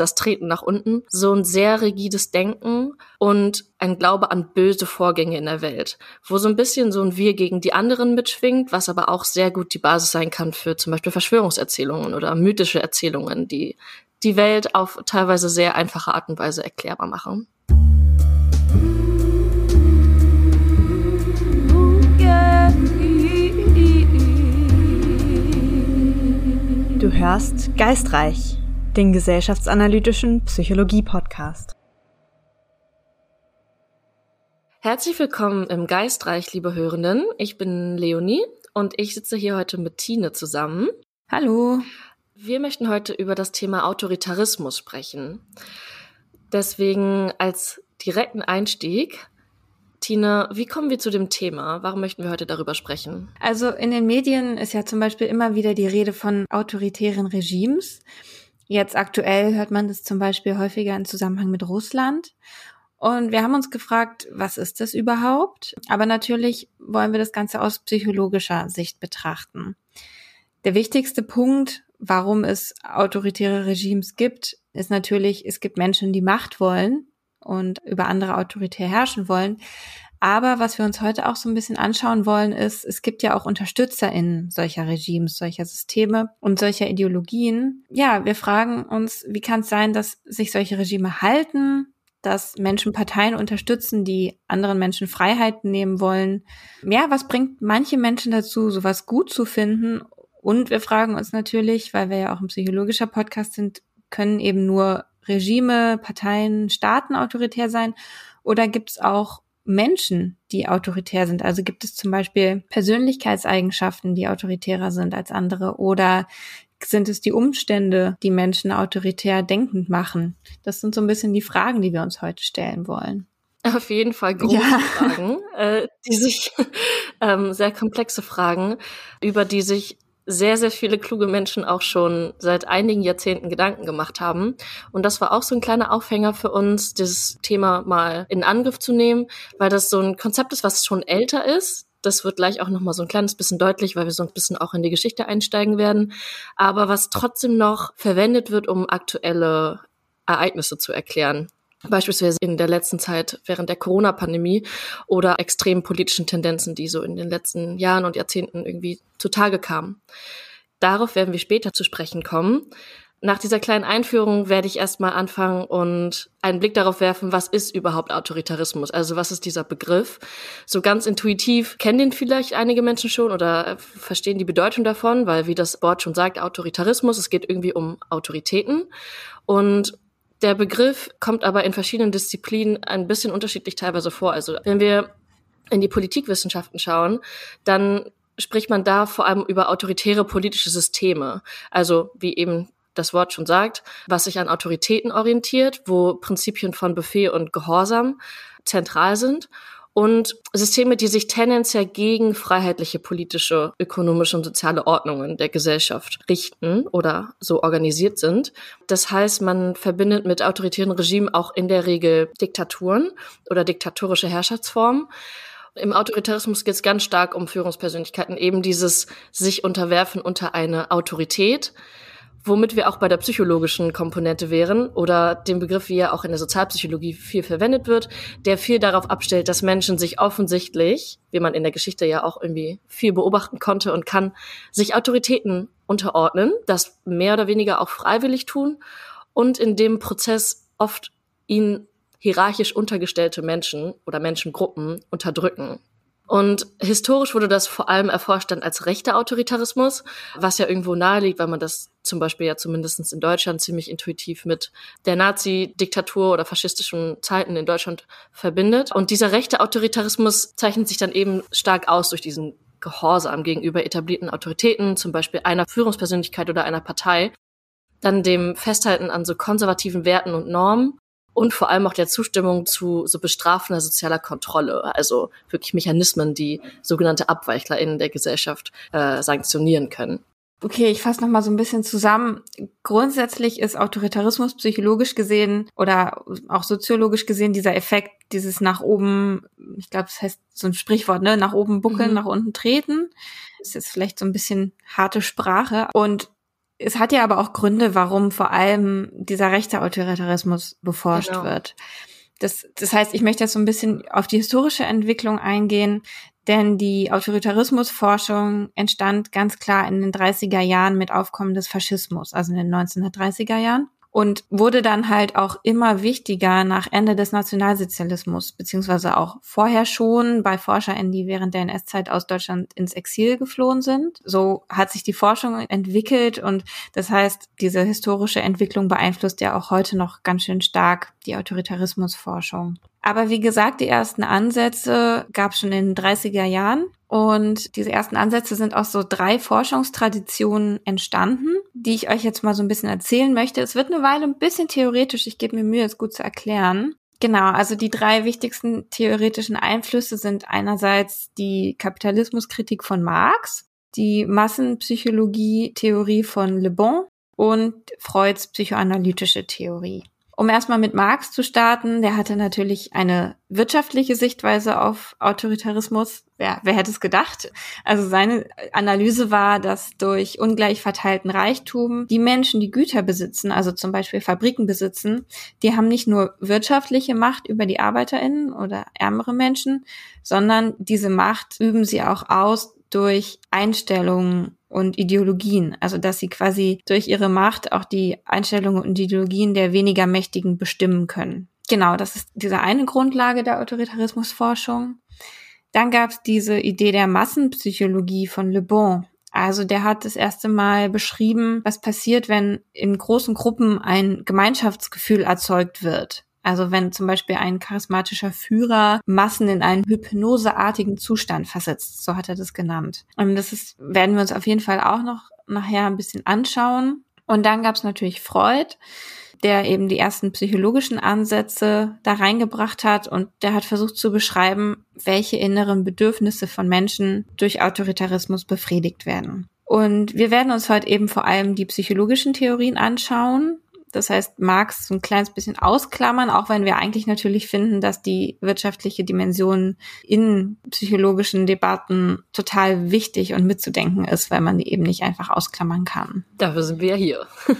das Treten nach unten, so ein sehr rigides Denken und ein Glaube an böse Vorgänge in der Welt, wo so ein bisschen so ein Wir gegen die anderen mitschwingt, was aber auch sehr gut die Basis sein kann für zum Beispiel Verschwörungserzählungen oder mythische Erzählungen, die die Welt auf teilweise sehr einfache Art und Weise erklärbar machen. Du hörst Geistreich, den gesellschaftsanalytischen Psychologie-Podcast. Herzlich willkommen im Geistreich, liebe Hörenden. Ich bin Leonie und ich sitze hier heute mit Tine zusammen. Hallo. Wir möchten heute über das Thema Autoritarismus sprechen. Deswegen als direkten Einstieg Tina, wie kommen wir zu dem Thema? Warum möchten wir heute darüber sprechen? Also in den Medien ist ja zum Beispiel immer wieder die Rede von autoritären Regimes. Jetzt aktuell hört man das zum Beispiel häufiger im Zusammenhang mit Russland. Und wir haben uns gefragt, was ist das überhaupt? Aber natürlich wollen wir das Ganze aus psychologischer Sicht betrachten. Der wichtigste Punkt, warum es autoritäre Regimes gibt, ist natürlich, es gibt Menschen, die Macht wollen und über andere autoritär herrschen wollen. Aber was wir uns heute auch so ein bisschen anschauen wollen, ist, es gibt ja auch UnterstützerInnen solcher Regimes, solcher Systeme und solcher Ideologien. Ja, wir fragen uns, wie kann es sein, dass sich solche Regime halten, dass Menschen Parteien unterstützen, die anderen Menschen Freiheiten nehmen wollen. Ja, was bringt manche Menschen dazu, sowas gut zu finden? Und wir fragen uns natürlich, weil wir ja auch ein psychologischer Podcast sind, können eben nur Regime, Parteien, Staaten autoritär sein? Oder gibt es auch Menschen, die autoritär sind? Also gibt es zum Beispiel Persönlichkeitseigenschaften, die autoritärer sind als andere? Oder sind es die Umstände, die Menschen autoritär denkend machen? Das sind so ein bisschen die Fragen, die wir uns heute stellen wollen. Auf jeden Fall große ja. Fragen, äh, die sich ähm, sehr komplexe Fragen, über die sich sehr, sehr viele kluge Menschen auch schon seit einigen Jahrzehnten Gedanken gemacht haben. Und das war auch so ein kleiner Aufhänger für uns, dieses Thema mal in Angriff zu nehmen, weil das so ein Konzept ist, was schon älter ist. Das wird gleich auch noch mal so ein kleines bisschen deutlich, weil wir so ein bisschen auch in die Geschichte einsteigen werden. Aber was trotzdem noch verwendet wird, um aktuelle Ereignisse zu erklären beispielsweise in der letzten Zeit während der Corona-Pandemie oder extremen politischen Tendenzen, die so in den letzten Jahren und Jahrzehnten irgendwie zutage kamen. Darauf werden wir später zu sprechen kommen. Nach dieser kleinen Einführung werde ich erstmal anfangen und einen Blick darauf werfen, was ist überhaupt Autoritarismus? Also was ist dieser Begriff? So ganz intuitiv kennen den vielleicht einige Menschen schon oder verstehen die Bedeutung davon, weil wie das Wort schon sagt, Autoritarismus, es geht irgendwie um Autoritäten. Und der Begriff kommt aber in verschiedenen Disziplinen ein bisschen unterschiedlich teilweise vor. Also wenn wir in die Politikwissenschaften schauen, dann spricht man da vor allem über autoritäre politische Systeme. Also wie eben das Wort schon sagt, was sich an Autoritäten orientiert, wo Prinzipien von Befehl und Gehorsam zentral sind und Systeme, die sich tendenziell gegen freiheitliche politische, ökonomische und soziale Ordnungen der Gesellschaft richten oder so organisiert sind. Das heißt, man verbindet mit autoritären Regimen auch in der Regel Diktaturen oder diktatorische Herrschaftsformen. Im Autoritarismus geht es ganz stark um Führungspersönlichkeiten, eben dieses sich unterwerfen unter eine Autorität womit wir auch bei der psychologischen Komponente wären oder dem Begriff, wie er auch in der Sozialpsychologie viel verwendet wird, der viel darauf abstellt, dass Menschen sich offensichtlich, wie man in der Geschichte ja auch irgendwie viel beobachten konnte und kann, sich Autoritäten unterordnen, das mehr oder weniger auch freiwillig tun und in dem Prozess oft ihnen hierarchisch untergestellte Menschen oder Menschengruppen unterdrücken. Und historisch wurde das vor allem erforscht dann als rechter Autoritarismus, was ja irgendwo naheliegt, weil man das zum Beispiel ja zumindest in Deutschland ziemlich intuitiv mit der Nazi-Diktatur oder faschistischen Zeiten in Deutschland verbindet. Und dieser rechte Autoritarismus zeichnet sich dann eben stark aus durch diesen Gehorsam gegenüber etablierten Autoritäten, zum Beispiel einer Führungspersönlichkeit oder einer Partei, dann dem Festhalten an so konservativen Werten und Normen und vor allem auch der Zustimmung zu so bestrafender sozialer Kontrolle, also wirklich Mechanismen, die sogenannte AbweichlerInnen der Gesellschaft äh, sanktionieren können. Okay, ich fasse noch mal so ein bisschen zusammen. Grundsätzlich ist Autoritarismus psychologisch gesehen oder auch soziologisch gesehen dieser Effekt, dieses nach oben, ich glaube, das heißt so ein Sprichwort, ne, nach oben buckeln, mhm. nach unten treten. Das ist jetzt vielleicht so ein bisschen harte Sprache und Es hat ja aber auch Gründe, warum vor allem dieser rechte Autoritarismus beforscht genau. wird. Das, das heißt, ich möchte jetzt so ein bisschen auf die historische Entwicklung eingehen, denn die Autoritarismusforschung entstand ganz klar in den 30er Jahren mit Aufkommen des Faschismus, also in den 1930er Jahren und wurde dann halt auch immer wichtiger nach Ende des Nationalsozialismus, beziehungsweise auch vorher schon bei ForscherInnen, die während der NS-Zeit aus Deutschland ins Exil geflohen sind. So hat sich die Forschung entwickelt und das heißt, diese historische Entwicklung beeinflusst ja auch heute noch ganz schön stark die Autoritarismusforschung. Aber wie gesagt, die ersten Ansätze gab es schon in den 30er Jahren. Und diese ersten Ansätze sind aus so drei Forschungstraditionen entstanden, die ich euch jetzt mal so ein bisschen erzählen möchte. Es wird eine Weile ein bisschen theoretisch. Ich gebe mir Mühe, es gut zu erklären. Genau, also die drei wichtigsten theoretischen Einflüsse sind einerseits die Kapitalismuskritik von Marx, die Massenpsychologie-Theorie von Le Bon und Freuds psychoanalytische Theorie. Um erstmal mit Marx zu starten, der hatte natürlich eine wirtschaftliche Sichtweise auf Autoritarismus. Wer, wer hätte es gedacht? Also seine Analyse war, dass durch ungleich verteilten Reichtum die Menschen, die Güter besitzen, also zum Beispiel Fabriken besitzen, die haben nicht nur wirtschaftliche Macht über die ArbeiterInnen oder ärmere Menschen, sondern diese Macht üben sie auch aus durch Einstellungen und Ideologien. Also dass sie quasi durch ihre Macht auch die Einstellungen und Ideologien der weniger Mächtigen bestimmen können. Genau, das ist diese eine Grundlage der Autoritarismusforschung. Dann gab es diese Idee der Massenpsychologie von Le Bon. Also der hat das erste Mal beschrieben, was passiert, wenn in großen Gruppen ein Gemeinschaftsgefühl erzeugt wird. Also wenn zum Beispiel ein charismatischer Führer Massen in einen hypnoseartigen Zustand versetzt, so hat er das genannt. Und das ist, werden wir uns auf jeden Fall auch noch nachher ein bisschen anschauen. Und dann gab es natürlich Freud, der eben die ersten psychologischen Ansätze da reingebracht hat und der hat versucht zu beschreiben, welche inneren Bedürfnisse von Menschen durch Autoritarismus befriedigt werden. Und wir werden uns heute eben vor allem die psychologischen Theorien anschauen, das heißt, Marx so ein kleines bisschen ausklammern, auch wenn wir eigentlich natürlich finden, dass die wirtschaftliche Dimension in psychologischen Debatten total wichtig und mitzudenken ist, weil man die eben nicht einfach ausklammern kann. Dafür sind wir ja hier.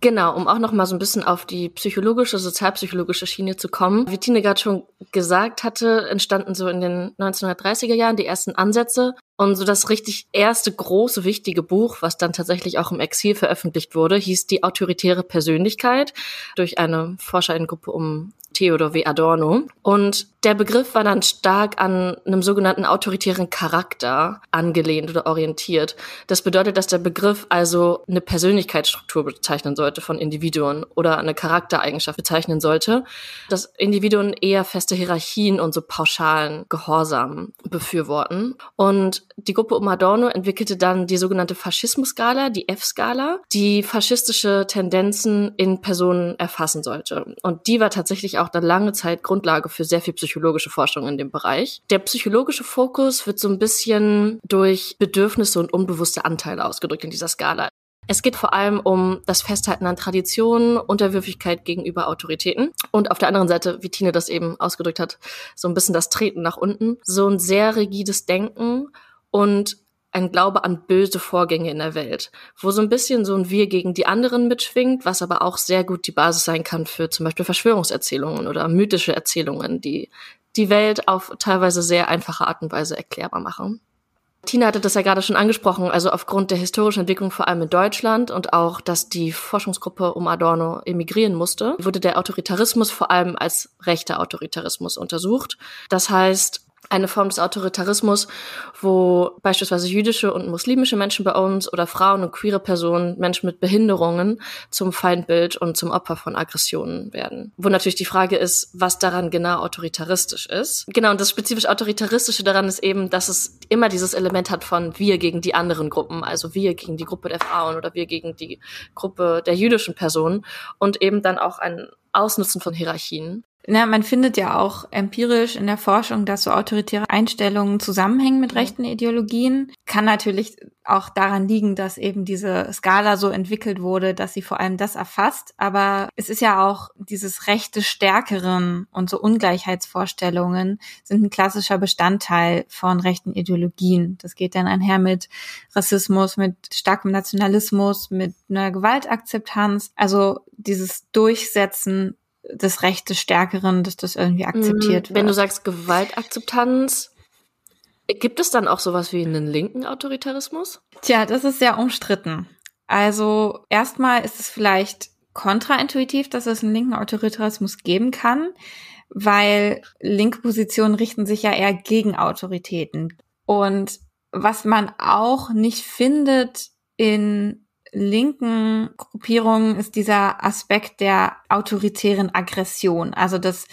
Genau, um auch noch mal so ein bisschen auf die psychologische, sozialpsychologische Schiene zu kommen. Wie Tine gerade schon gesagt hatte, entstanden so in den 1930er Jahren die ersten Ansätze und so das richtig erste große wichtige Buch, was dann tatsächlich auch im Exil veröffentlicht wurde, hieß Die autoritäre Persönlichkeit durch eine Forscherinnengruppe um Theodor W. Adorno. Und der Begriff war dann stark an einem sogenannten autoritären Charakter angelehnt oder orientiert. Das bedeutet, dass der Begriff also eine Persönlichkeitsstruktur bezeichnen sollte von Individuen oder eine Charaktereigenschaft bezeichnen sollte, dass Individuen eher feste Hierarchien und so pauschalen Gehorsam befürworten. Und die Gruppe um Adorno entwickelte dann die sogenannte Faschismus-Skala, die F-Skala, die faschistische Tendenzen in Personen erfassen sollte. Und die war tatsächlich auch dann lange Zeit Grundlage für sehr viel Psychologie psychologische Forschung in dem Bereich. Der psychologische Fokus wird so ein bisschen durch Bedürfnisse und unbewusste Anteile ausgedrückt in dieser Skala. Es geht vor allem um das Festhalten an Traditionen, Unterwürfigkeit gegenüber Autoritäten und auf der anderen Seite, wie Tine das eben ausgedrückt hat, so ein bisschen das Treten nach unten, so ein sehr rigides Denken und ein Glaube an böse Vorgänge in der Welt, wo so ein bisschen so ein Wir gegen die anderen mitschwingt, was aber auch sehr gut die Basis sein kann für zum Beispiel Verschwörungserzählungen oder mythische Erzählungen, die die Welt auf teilweise sehr einfache Art und Weise erklärbar machen. Tina hatte das ja gerade schon angesprochen, also aufgrund der historischen Entwicklung vor allem in Deutschland und auch, dass die Forschungsgruppe um Adorno emigrieren musste, wurde der Autoritarismus vor allem als rechter Autoritarismus untersucht. Das heißt, eine Form des Autoritarismus, wo beispielsweise jüdische und muslimische Menschen bei uns oder Frauen und queere Personen, Menschen mit Behinderungen zum Feindbild und zum Opfer von Aggressionen werden. Wo natürlich die Frage ist, was daran genau autoritaristisch ist. Genau, und das spezifisch Autoritaristische daran ist eben, dass es immer dieses Element hat von wir gegen die anderen Gruppen, also wir gegen die Gruppe der Frauen oder wir gegen die Gruppe der jüdischen Personen und eben dann auch ein Ausnutzen von Hierarchien. Na, man findet ja auch empirisch in der Forschung, dass so autoritäre Einstellungen zusammenhängen mit rechten Ideologien. Kann natürlich auch daran liegen, dass eben diese Skala so entwickelt wurde, dass sie vor allem das erfasst. Aber es ist ja auch dieses rechte Stärkeren und so Ungleichheitsvorstellungen sind ein klassischer Bestandteil von rechten Ideologien. Das geht dann einher mit Rassismus, mit starkem Nationalismus, mit einer Gewaltakzeptanz. Also dieses Durchsetzen des Recht des Stärkeren, dass das irgendwie mhm. akzeptiert wird. Wenn du sagst Gewaltakzeptanz, gibt es dann auch sowas wie einen linken Autoritarismus? Tja, das ist sehr umstritten. Also erstmal ist es vielleicht kontraintuitiv, dass es einen linken Autoritarismus geben kann, weil linke Positionen richten sich ja eher gegen Autoritäten. Und was man auch nicht findet in linken Gruppierungen ist dieser Aspekt der autoritären Aggression, also dass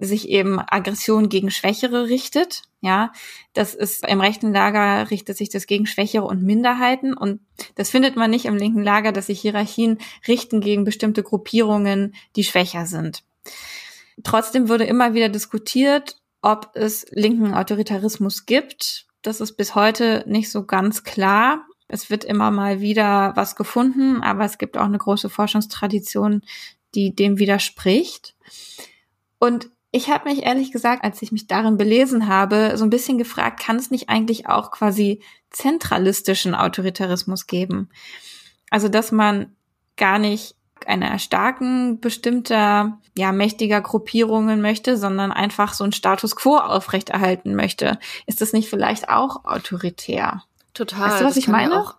sich eben Aggression gegen Schwächere richtet. Ja, das ist im rechten Lager richtet sich das gegen Schwächere und Minderheiten und das findet man nicht im linken Lager, dass sich Hierarchien richten gegen bestimmte Gruppierungen, die schwächer sind. Trotzdem wurde immer wieder diskutiert, ob es linken Autoritarismus gibt. Das ist bis heute nicht so ganz klar. Es wird immer mal wieder was gefunden, aber es gibt auch eine große Forschungstradition, die dem widerspricht. Und ich habe mich ehrlich gesagt, als ich mich darin belesen habe, so ein bisschen gefragt, kann es nicht eigentlich auch quasi zentralistischen Autoritarismus geben? Also, dass man gar nicht einer starken bestimmter, ja, mächtiger Gruppierungen möchte, sondern einfach so einen Status quo aufrechterhalten möchte. Ist das nicht vielleicht auch autoritär? Total. Weißt du, was das ich meine? auch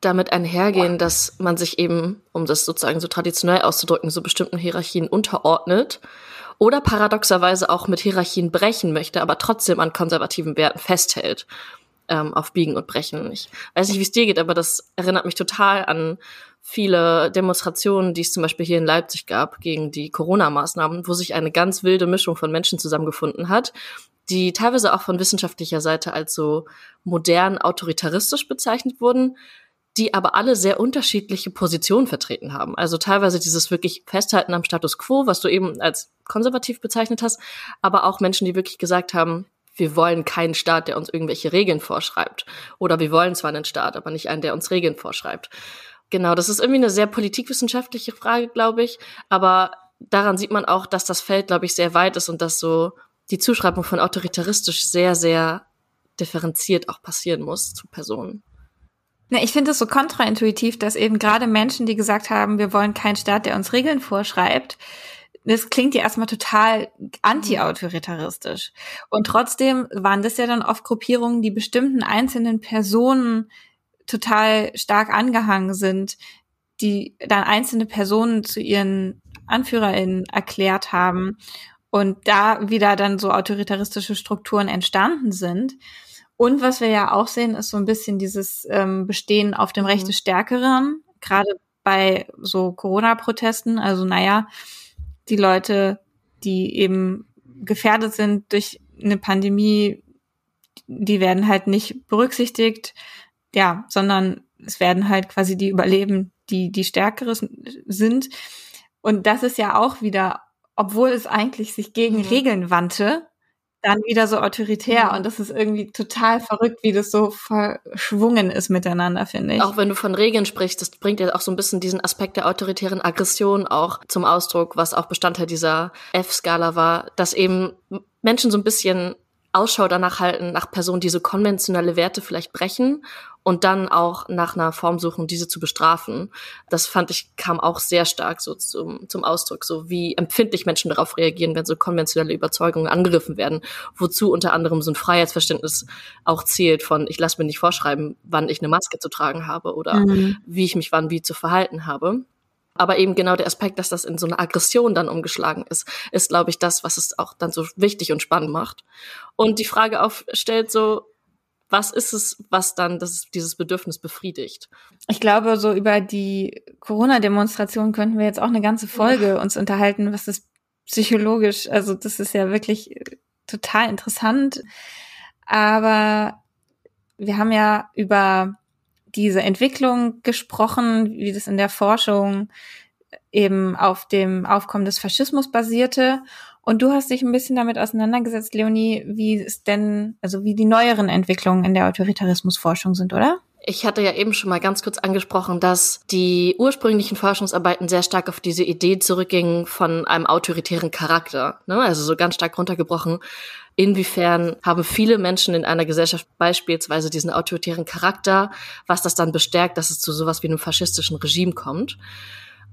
damit einhergehen, Boah. dass man sich eben, um das sozusagen so traditionell auszudrücken, so bestimmten Hierarchien unterordnet oder paradoxerweise auch mit Hierarchien brechen möchte, aber trotzdem an konservativen Werten festhält. Ähm, auf Biegen und Brechen. Ich weiß nicht, wie es dir geht, aber das erinnert mich total an viele Demonstrationen, die es zum Beispiel hier in Leipzig gab gegen die Corona-Maßnahmen, wo sich eine ganz wilde Mischung von Menschen zusammengefunden hat, die teilweise auch von wissenschaftlicher Seite als so modern autoritaristisch bezeichnet wurden, die aber alle sehr unterschiedliche Positionen vertreten haben. Also teilweise dieses wirklich Festhalten am Status quo, was du eben als konservativ bezeichnet hast, aber auch Menschen, die wirklich gesagt haben, wir wollen keinen Staat, der uns irgendwelche Regeln vorschreibt. Oder wir wollen zwar einen Staat, aber nicht einen, der uns Regeln vorschreibt. Genau, das ist irgendwie eine sehr politikwissenschaftliche Frage, glaube ich. Aber daran sieht man auch, dass das Feld, glaube ich, sehr weit ist und dass so die Zuschreibung von autoritaristisch sehr, sehr differenziert auch passieren muss zu Personen. Ne, ich finde es so kontraintuitiv, dass eben gerade Menschen, die gesagt haben, wir wollen keinen Staat, der uns Regeln vorschreibt, das klingt ja erstmal total anti-autoritaristisch. Und trotzdem waren das ja dann oft Gruppierungen, die bestimmten einzelnen Personen total stark angehangen sind, die dann einzelne Personen zu ihren AnführerInnen erklärt haben und da wieder dann so autoritaristische Strukturen entstanden sind. Und was wir ja auch sehen, ist so ein bisschen dieses ähm, Bestehen auf dem Recht des mhm. Stärkeren, gerade bei so Corona-Protesten. Also naja, die Leute, die eben gefährdet sind durch eine Pandemie, die werden halt nicht berücksichtigt, ja, sondern es werden halt quasi die überleben, die die Stärkere sind. Und das ist ja auch wieder obwohl es eigentlich sich gegen mhm. Regeln wandte, dann wieder so autoritär. Mhm. Und das ist irgendwie total verrückt, wie das so verschwungen ist miteinander, finde ich. Auch wenn du von Regeln sprichst, das bringt ja auch so ein bisschen diesen Aspekt der autoritären Aggression auch zum Ausdruck, was auch Bestandteil dieser F-Skala war, dass eben Menschen so ein bisschen Ausschau danach halten, nach Personen, die so konventionelle Werte vielleicht brechen und dann auch nach einer Form suchen, diese zu bestrafen. Das fand ich, kam auch sehr stark so zum, zum Ausdruck, so wie empfindlich Menschen darauf reagieren, wenn so konventionelle Überzeugungen angegriffen werden, wozu unter anderem so ein Freiheitsverständnis auch zählt von, ich lasse mir nicht vorschreiben, wann ich eine Maske zu tragen habe oder mhm. wie ich mich wann wie zu verhalten habe. Aber eben genau der Aspekt, dass das in so eine Aggression dann umgeschlagen ist, ist, glaube ich, das, was es auch dann so wichtig und spannend macht. Und die Frage aufstellt so, was ist es, was dann das, dieses Bedürfnis befriedigt? Ich glaube, so über die Corona-Demonstration könnten wir jetzt auch eine ganze Folge ja. uns unterhalten, was ist psychologisch, also das ist ja wirklich total interessant. Aber wir haben ja über diese Entwicklung gesprochen, wie das in der Forschung eben auf dem Aufkommen des Faschismus basierte. Und du hast dich ein bisschen damit auseinandergesetzt, Leonie, wie es denn, also wie die neueren Entwicklungen in der Autoritarismusforschung sind, oder? Ich hatte ja eben schon mal ganz kurz angesprochen, dass die ursprünglichen Forschungsarbeiten sehr stark auf diese Idee zurückgingen von einem autoritären Charakter. Ne? Also so ganz stark runtergebrochen. Inwiefern haben viele Menschen in einer Gesellschaft beispielsweise diesen autoritären Charakter, was das dann bestärkt, dass es zu sowas wie einem faschistischen Regime kommt.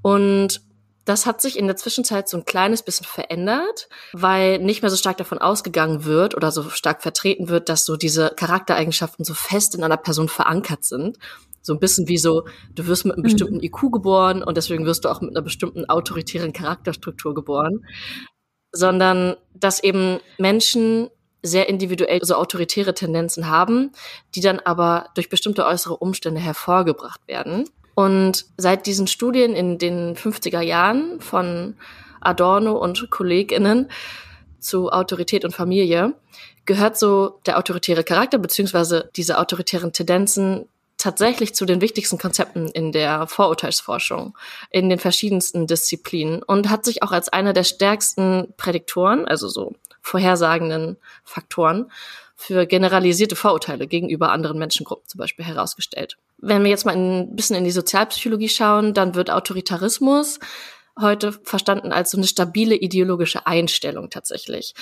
Und das hat sich in der Zwischenzeit so ein kleines bisschen verändert, weil nicht mehr so stark davon ausgegangen wird oder so stark vertreten wird, dass so diese Charaktereigenschaften so fest in einer Person verankert sind. So ein bisschen wie so, du wirst mit einem mhm. bestimmten IQ geboren und deswegen wirst du auch mit einer bestimmten autoritären Charakterstruktur geboren. Sondern, dass eben Menschen sehr individuell so autoritäre Tendenzen haben, die dann aber durch bestimmte äußere Umstände hervorgebracht werden. Und seit diesen Studien in den 50er Jahren von Adorno und KollegInnen zu Autorität und Familie gehört so der autoritäre Charakter beziehungsweise diese autoritären Tendenzen tatsächlich zu den wichtigsten Konzepten in der Vorurteilsforschung in den verschiedensten Disziplinen und hat sich auch als einer der stärksten Prädiktoren, also so vorhersagenden Faktoren für generalisierte Vorurteile gegenüber anderen Menschengruppen zum Beispiel herausgestellt. Wenn wir jetzt mal ein bisschen in die Sozialpsychologie schauen, dann wird Autoritarismus heute verstanden als so eine stabile ideologische Einstellung tatsächlich,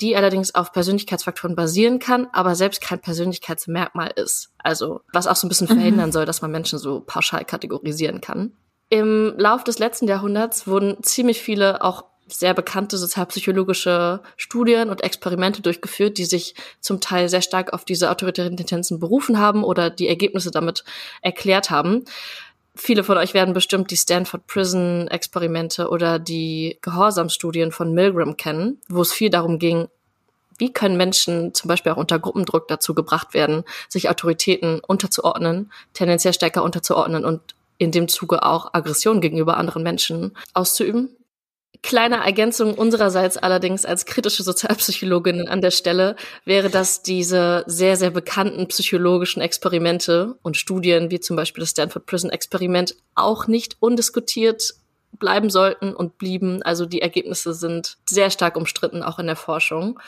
die allerdings auf Persönlichkeitsfaktoren basieren kann, aber selbst kein Persönlichkeitsmerkmal ist. Also was auch so ein bisschen mhm. verhindern soll, dass man Menschen so pauschal kategorisieren kann. Im Lauf des letzten Jahrhunderts wurden ziemlich viele auch sehr bekannte sozialpsychologische Studien und Experimente durchgeführt, die sich zum Teil sehr stark auf diese autoritären Tendenzen berufen haben oder die Ergebnisse damit erklärt haben. Viele von euch werden bestimmt die Stanford Prison Experimente oder die Gehorsamstudien von Milgram kennen, wo es viel darum ging, wie können Menschen zum Beispiel auch unter Gruppendruck dazu gebracht werden, sich Autoritäten unterzuordnen, tendenziell stärker unterzuordnen und in dem Zuge auch Aggression gegenüber anderen Menschen auszuüben. Kleine Ergänzung unsererseits allerdings als kritische Sozialpsychologin an der Stelle wäre, dass diese sehr, sehr bekannten psychologischen Experimente und Studien, wie zum Beispiel das Stanford Prison Experiment, auch nicht undiskutiert bleiben sollten und blieben. Also die Ergebnisse sind sehr stark umstritten, auch in der Forschung.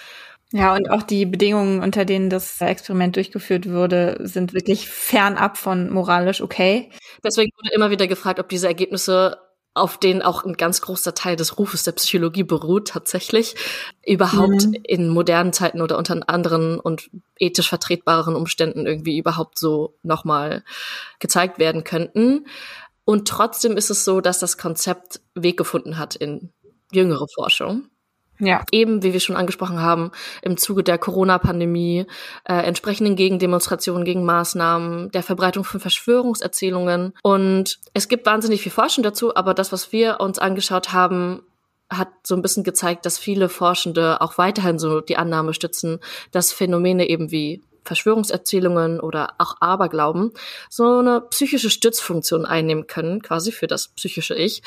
Ja, und auch die Bedingungen, unter denen das Experiment durchgeführt wurde, sind wirklich fernab von moralisch okay. Deswegen wurde immer wieder gefragt, ob diese Ergebnisse auf denen auch ein ganz großer Teil des Rufes der Psychologie beruht, tatsächlich, überhaupt mhm. in modernen Zeiten oder unter anderen und ethisch vertretbaren Umständen irgendwie überhaupt so nochmal gezeigt werden könnten. Und trotzdem ist es so, dass das Konzept Weg gefunden hat in jüngere Forschung. Ja. Eben, wie wir schon angesprochen haben, im Zuge der Corona-Pandemie, äh, entsprechenden Gegendemonstrationen, gegen Maßnahmen, der Verbreitung von Verschwörungserzählungen. Und es gibt wahnsinnig viel Forschung dazu, aber das, was wir uns angeschaut haben, hat so ein bisschen gezeigt, dass viele Forschende auch weiterhin so die Annahme stützen, dass Phänomene eben wie Verschwörungserzählungen oder auch Aberglauben so eine psychische Stützfunktion einnehmen können, quasi für das psychische Ich,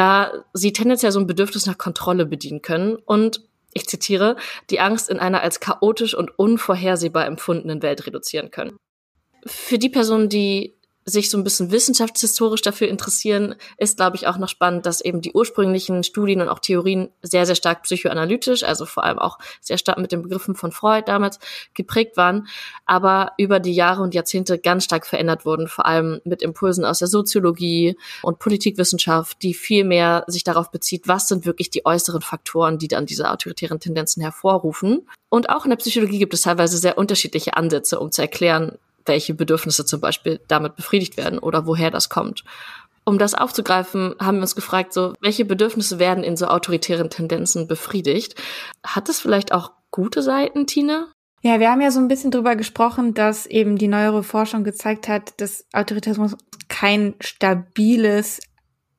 da sie tendenziell so ein Bedürfnis nach Kontrolle bedienen können und ich zitiere, die Angst in einer als chaotisch und unvorhersehbar empfundenen Welt reduzieren können. Für die Personen, die sich so ein bisschen wissenschaftshistorisch dafür interessieren, ist, glaube ich, auch noch spannend, dass eben die ursprünglichen Studien und auch Theorien sehr, sehr stark psychoanalytisch, also vor allem auch sehr stark mit den Begriffen von Freud damals geprägt waren, aber über die Jahre und Jahrzehnte ganz stark verändert wurden, vor allem mit Impulsen aus der Soziologie und Politikwissenschaft, die viel mehr sich darauf bezieht, was sind wirklich die äußeren Faktoren, die dann diese autoritären Tendenzen hervorrufen. Und auch in der Psychologie gibt es teilweise sehr unterschiedliche Ansätze, um zu erklären, welche Bedürfnisse zum Beispiel damit befriedigt werden oder woher das kommt. Um das aufzugreifen, haben wir uns gefragt, so, welche Bedürfnisse werden in so autoritären Tendenzen befriedigt? Hat es vielleicht auch gute Seiten, Tina? Ja, wir haben ja so ein bisschen drüber gesprochen, dass eben die neuere Forschung gezeigt hat, dass Autoritarismus kein stabiles,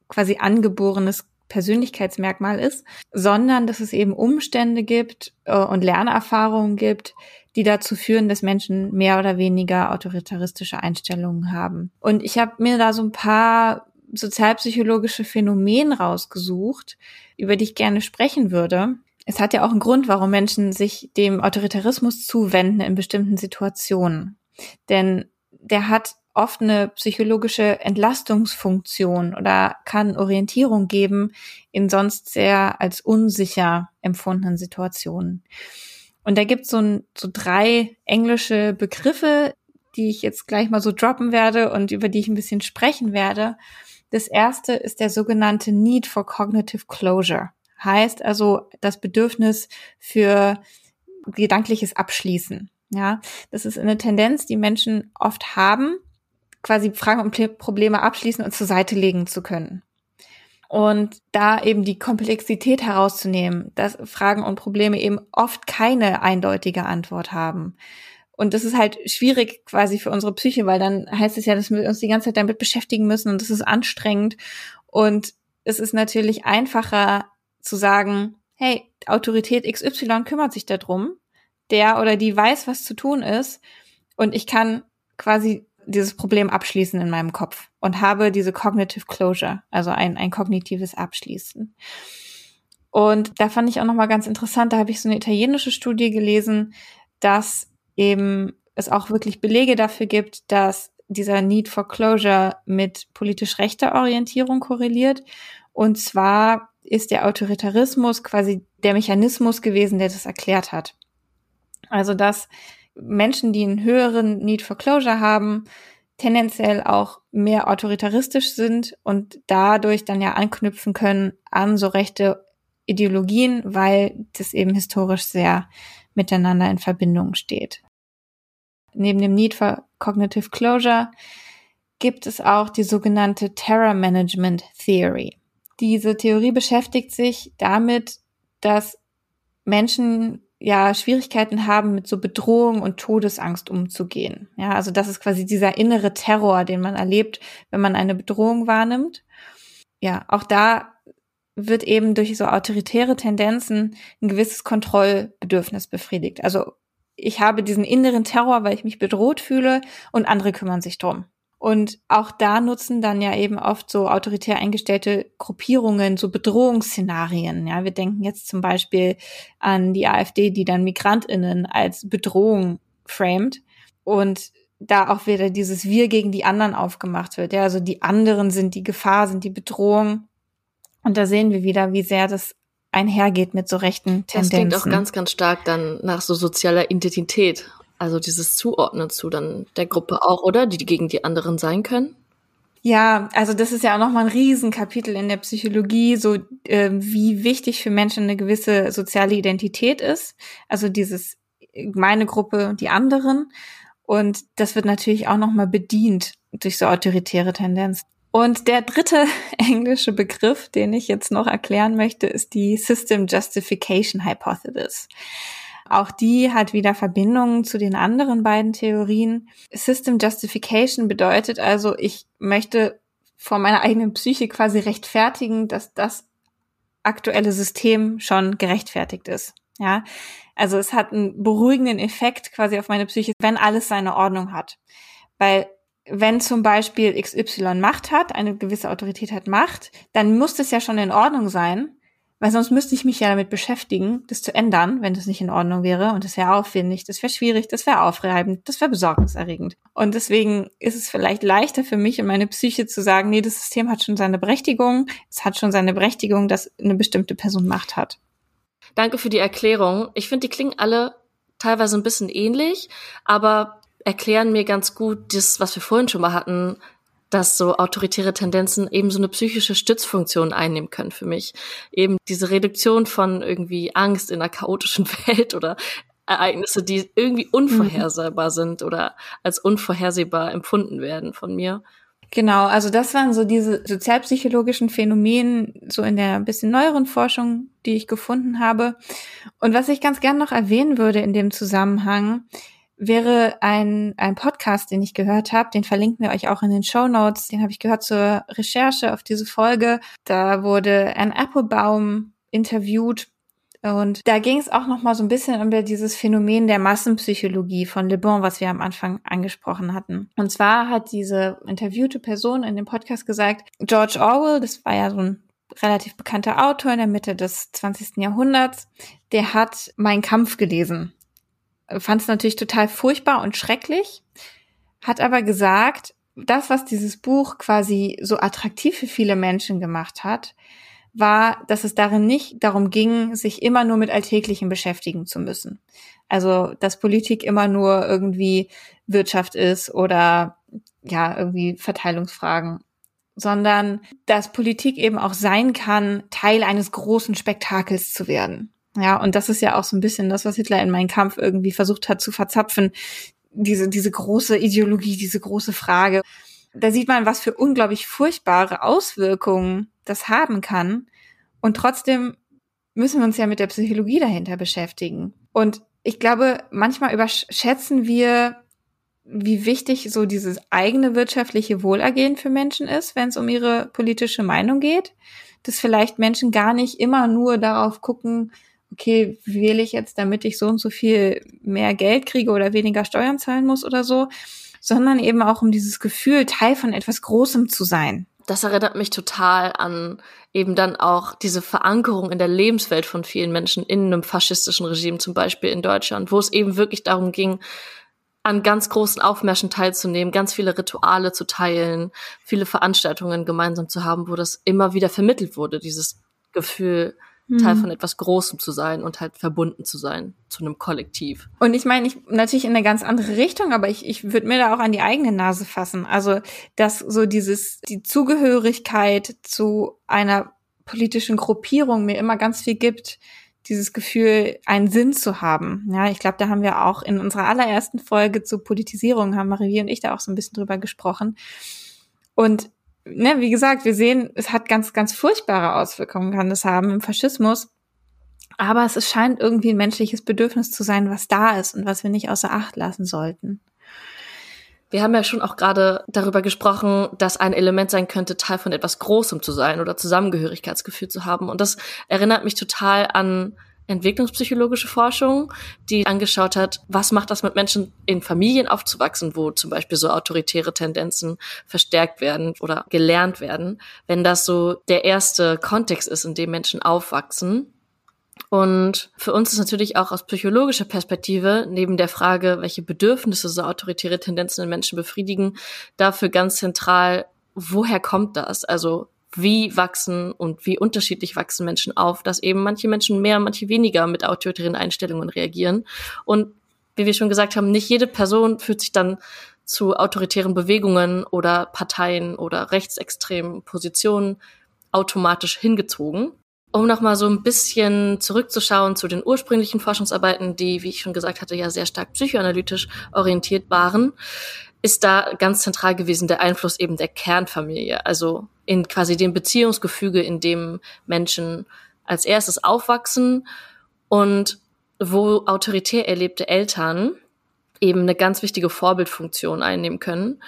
quasi angeborenes Persönlichkeitsmerkmal ist, sondern dass es eben Umstände gibt äh, und Lernerfahrungen gibt, die dazu führen, dass Menschen mehr oder weniger autoritaristische Einstellungen haben. Und ich habe mir da so ein paar sozialpsychologische Phänomene rausgesucht, über die ich gerne sprechen würde. Es hat ja auch einen Grund, warum Menschen sich dem Autoritarismus zuwenden in bestimmten Situationen. Denn der hat oft eine psychologische Entlastungsfunktion oder kann Orientierung geben in sonst sehr als unsicher empfundenen Situationen. Und da gibt so so drei englische Begriffe, die ich jetzt gleich mal so droppen werde und über die ich ein bisschen sprechen werde. Das erste ist der sogenannte Need for Cognitive Closure. Heißt also das Bedürfnis für gedankliches Abschließen. Ja, das ist eine Tendenz, die Menschen oft haben, quasi Fragen und Probleme abschließen und zur Seite legen zu können. Und da eben die Komplexität herauszunehmen, dass Fragen und Probleme eben oft keine eindeutige Antwort haben. Und das ist halt schwierig quasi für unsere Psyche, weil dann heißt es ja, dass wir uns die ganze Zeit damit beschäftigen müssen und das ist anstrengend. Und es ist natürlich einfacher zu sagen, hey, Autorität XY kümmert sich darum, der oder die weiß, was zu tun ist und ich kann quasi dieses Problem abschließen in meinem Kopf und habe diese Cognitive Closure, also ein, ein kognitives Abschließen. Und da fand ich auch nochmal ganz interessant, da habe ich so eine italienische Studie gelesen, dass eben es auch wirklich Belege dafür gibt, dass dieser Need for Closure mit politisch rechter Orientierung korreliert. Und zwar ist der Autoritarismus quasi der Mechanismus gewesen, der das erklärt hat. Also dass Menschen, die einen höheren Need for Closure haben, tendenziell auch mehr autoritaristisch sind und dadurch dann ja anknüpfen können an so rechte Ideologien, weil das eben historisch sehr miteinander in Verbindung steht. Neben dem Need for Cognitive Closure gibt es auch die sogenannte Terror Management Theory. Diese Theorie beschäftigt sich damit, dass Menschen ja Schwierigkeiten haben, mit so Bedrohung und Todesangst umzugehen. Ja, also das ist quasi dieser innere Terror, den man erlebt, wenn man eine Bedrohung wahrnimmt. Ja, auch da wird eben durch so autoritäre Tendenzen ein gewisses Kontrollbedürfnis befriedigt. Also ich habe diesen inneren Terror, weil ich mich bedroht fühle und andere kümmern sich drum. Und auch da nutzen dann ja eben oft so autoritär eingestellte Gruppierungen, so Bedrohungsszenarien. Ja, wir denken jetzt zum Beispiel an die AfD, die dann MigrantInnen als Bedrohung framed und da auch wieder dieses Wir gegen die anderen aufgemacht wird. Ja, also die anderen sind die Gefahr, sind die Bedrohung. Und da sehen wir wieder, wie sehr das einhergeht mit so rechten Tendenzen. Das klingt auch ganz, ganz stark dann nach so sozialer Identität also dieses Zuordnen zu dann der Gruppe auch, oder? Die, gegen die anderen sein können? Ja, also das ist ja auch nochmal ein Riesenkapitel in der Psychologie, so äh, wie wichtig für Menschen eine gewisse soziale Identität ist. Also dieses meine Gruppe und die anderen. Und das wird natürlich auch nochmal bedient durch so autoritäre Tendenzen. Und der dritte englische Begriff, den ich jetzt noch erklären möchte, ist die System Justification Hypothesis. Auch die hat wieder Verbindungen zu den anderen beiden Theorien. System Justification bedeutet also, ich möchte vor meiner eigenen Psyche quasi rechtfertigen, dass das aktuelle System schon gerechtfertigt ist. Ja, also es hat einen beruhigenden Effekt quasi auf meine Psyche, wenn alles seine Ordnung hat. Weil wenn zum Beispiel XY Macht hat, eine gewisse Autorität hat Macht, dann muss das ja schon in Ordnung sein, weil sonst müsste ich mich ja damit beschäftigen, das zu ändern, wenn das nicht in Ordnung wäre. Und das wäre aufwendig, das wäre schwierig, das wäre aufreibend, das wäre besorgniserregend. Und deswegen ist es vielleicht leichter für mich und meine Psyche zu sagen, nee, das System hat schon seine Berechtigung. Es hat schon seine Berechtigung, dass eine bestimmte Person Macht hat. Danke für die Erklärung. Ich finde, die klingen alle teilweise ein bisschen ähnlich, aber erklären mir ganz gut das, was wir vorhin schon mal hatten, dass so autoritäre Tendenzen eben so eine psychische Stützfunktion einnehmen können für mich. Eben diese Reduktion von irgendwie Angst in einer chaotischen Welt oder Ereignisse, die irgendwie unvorhersehbar mhm. sind oder als unvorhersehbar empfunden werden von mir. Genau, also das waren so diese sozialpsychologischen Phänomene, so in der bisschen neueren Forschung, die ich gefunden habe. Und was ich ganz gern noch erwähnen würde in dem Zusammenhang, wäre ein, ein Podcast, den ich gehört habe. Den verlinken wir euch auch in den Show Notes. Den habe ich gehört zur Recherche auf diese Folge. Da wurde Anne Applebaum interviewt. Und da ging es auch noch mal so ein bisschen über dieses Phänomen der Massenpsychologie von Le Bon, was wir am Anfang angesprochen hatten. Und zwar hat diese interviewte Person in dem Podcast gesagt, George Orwell, das war ja so ein relativ bekannter Autor in der Mitte des 20. Jahrhunderts, der hat Mein Kampf gelesen fand es natürlich total furchtbar und schrecklich, hat aber gesagt, das, was dieses Buch quasi so attraktiv für viele Menschen gemacht hat, war, dass es darin nicht darum ging, sich immer nur mit Alltäglichen beschäftigen zu müssen. Also, dass Politik immer nur irgendwie Wirtschaft ist oder ja, irgendwie Verteilungsfragen, sondern dass Politik eben auch sein kann, Teil eines großen Spektakels zu werden. Ja, und das ist ja auch so ein bisschen das, was Hitler in meinem Kampf irgendwie versucht hat zu verzapfen. Diese, diese große Ideologie, diese große Frage. Da sieht man, was für unglaublich furchtbare Auswirkungen das haben kann. Und trotzdem müssen wir uns ja mit der Psychologie dahinter beschäftigen. Und ich glaube, manchmal überschätzen wir, wie wichtig so dieses eigene wirtschaftliche Wohlergehen für Menschen ist, wenn es um ihre politische Meinung geht. Dass vielleicht Menschen gar nicht immer nur darauf gucken, okay, wähle ich jetzt, damit ich so und so viel mehr Geld kriege oder weniger Steuern zahlen muss oder so, sondern eben auch um dieses Gefühl, Teil von etwas Großem zu sein. Das erinnert mich total an eben dann auch diese Verankerung in der Lebenswelt von vielen Menschen in einem faschistischen Regime, zum Beispiel in Deutschland, wo es eben wirklich darum ging, an ganz großen Aufmärschen teilzunehmen, ganz viele Rituale zu teilen, viele Veranstaltungen gemeinsam zu haben, wo das immer wieder vermittelt wurde, dieses Gefühl, Teil mhm. von etwas Großem zu sein und halt verbunden zu sein zu einem Kollektiv. Und ich meine, ich natürlich in eine ganz andere Richtung, aber ich, ich würde mir da auch an die eigene Nase fassen. Also, dass so dieses, die Zugehörigkeit zu einer politischen Gruppierung mir immer ganz viel gibt, dieses Gefühl, einen Sinn zu haben. Ja, ich glaube, da haben wir auch in unserer allerersten Folge zur Politisierung, haben Marie und ich da auch so ein bisschen drüber gesprochen. Und ne, wie gesagt, wir sehen, es hat ganz, ganz furchtbare Auswirkungen, kann das haben im Faschismus. Aber es scheint irgendwie ein menschliches Bedürfnis zu sein, was da ist und was wir nicht außer Acht lassen sollten. Wir haben ja schon auch gerade darüber gesprochen, dass ein Element sein könnte, Teil von etwas Großem zu sein oder Zusammengehörigkeitsgefühl zu haben. Und das erinnert mich total an entwicklungspsychologische Forschung, die angeschaut hat, was macht das mit Menschen in Familien aufzuwachsen, wo zum Beispiel so autoritäre Tendenzen verstärkt werden oder gelernt werden, wenn das so der erste Kontext ist, in dem Menschen aufwachsen. Und für uns ist natürlich auch aus psychologischer Perspektive, neben der Frage, welche Bedürfnisse so autoritäre Tendenzen in Menschen befriedigen, dafür ganz zentral, woher kommt das? Also wie wachsen und wie unterschiedlich wachsen Menschen auf, dass eben manche Menschen mehr, manche weniger mit autoritären Einstellungen reagieren. Und wie wir schon gesagt haben, nicht jede Person fühlt sich dann zu autoritären Bewegungen oder Parteien oder rechtsextremen Positionen automatisch hingezogen. Um nochmal so ein bisschen zurückzuschauen zu den ursprünglichen Forschungsarbeiten, die, wie ich schon gesagt hatte, ja sehr stark psychoanalytisch orientiert waren, ist da ganz zentral gewesen der Einfluss eben der Kernfamilie, also in quasi dem Beziehungsgefüge, in dem Menschen als erstes aufwachsen und wo autoritär erlebte Eltern eben eine ganz wichtige Vorbildfunktion einnehmen können,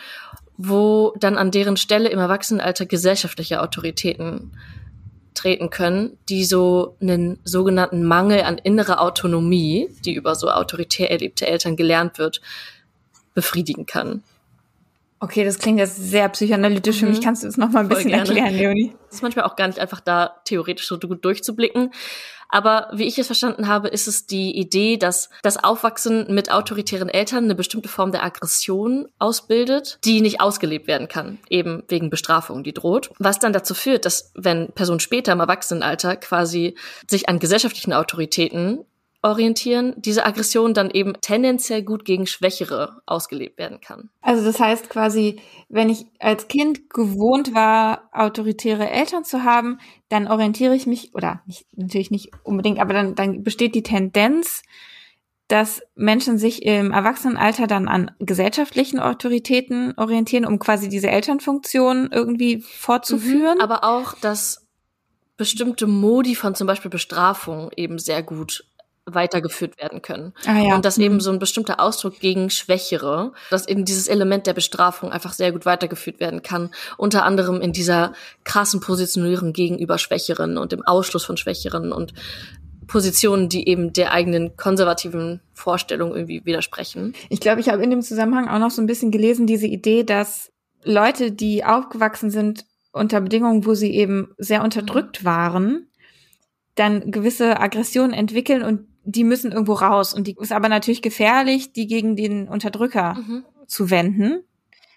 wo dann an deren Stelle im Erwachsenenalter gesellschaftliche Autoritäten treten können, die so einen sogenannten Mangel an innerer Autonomie, die über so autoritär erlebte Eltern gelernt wird, befriedigen kann. Okay, das klingt jetzt sehr psychoanalytisch. Für mich mhm. kannst du das noch mal ein bisschen erklären, Leonie. Es ist manchmal auch gar nicht einfach da theoretisch so gut durchzublicken. Aber wie ich es verstanden habe, ist es die Idee, dass das Aufwachsen mit autoritären Eltern eine bestimmte Form der Aggression ausbildet, die nicht ausgelebt werden kann, eben wegen Bestrafung, die droht. Was dann dazu führt, dass wenn Personen später im Erwachsenenalter quasi sich an gesellschaftlichen Autoritäten orientieren, diese Aggression dann eben tendenziell gut gegen Schwächere ausgelebt werden kann. Also das heißt quasi, wenn ich als Kind gewohnt war, autoritäre Eltern zu haben, dann orientiere ich mich, oder nicht, natürlich nicht unbedingt, aber dann, dann besteht die Tendenz, dass Menschen sich im Erwachsenenalter dann an gesellschaftlichen Autoritäten orientieren, um quasi diese Elternfunktion irgendwie fortzuführen. Mhm, aber auch, dass bestimmte Modi von zum Beispiel Bestrafung eben sehr gut weitergeführt werden können. Ah, ja. Und dass eben mhm. so ein bestimmter Ausdruck gegen Schwächere, dass eben dieses Element der Bestrafung einfach sehr gut weitergeführt werden kann. Unter anderem in dieser krassen Positionierung gegenüber Schwächeren und dem Ausschluss von Schwächeren und Positionen, die eben der eigenen konservativen Vorstellung irgendwie widersprechen. Ich glaube, ich habe in dem Zusammenhang auch noch so ein bisschen gelesen, diese Idee, dass Leute, die aufgewachsen sind unter Bedingungen, wo sie eben sehr unterdrückt waren, dann gewisse Aggressionen entwickeln und die müssen irgendwo raus. Und die ist aber natürlich gefährlich, die gegen den Unterdrücker mhm. zu wenden,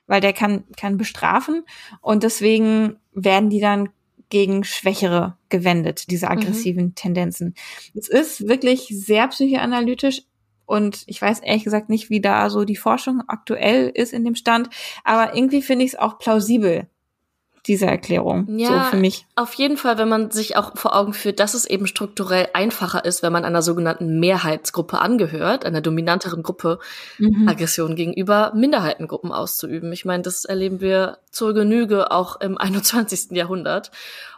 weil der kann, kann bestrafen und deswegen werden die dann gegen Schwächere gewendet, diese mhm. aggressiven mhm. Tendenzen. Es ist wirklich sehr psychoanalytisch und ich weiß ehrlich gesagt nicht, wie da so die Forschung aktuell ist in dem Stand, aber irgendwie finde ich es auch plausibel, diese Erklärung. Ja, so für mich. Auf jeden Fall, wenn man sich auch vor Augen führt, dass es eben strukturell einfacher ist, wenn man einer sogenannten Mehrheitsgruppe angehört, einer dominanteren Gruppe, mhm. Aggression gegenüber Minderheitengruppen auszuüben. Ich meine, das erleben wir zur Genüge auch im 21. Jahrhundert.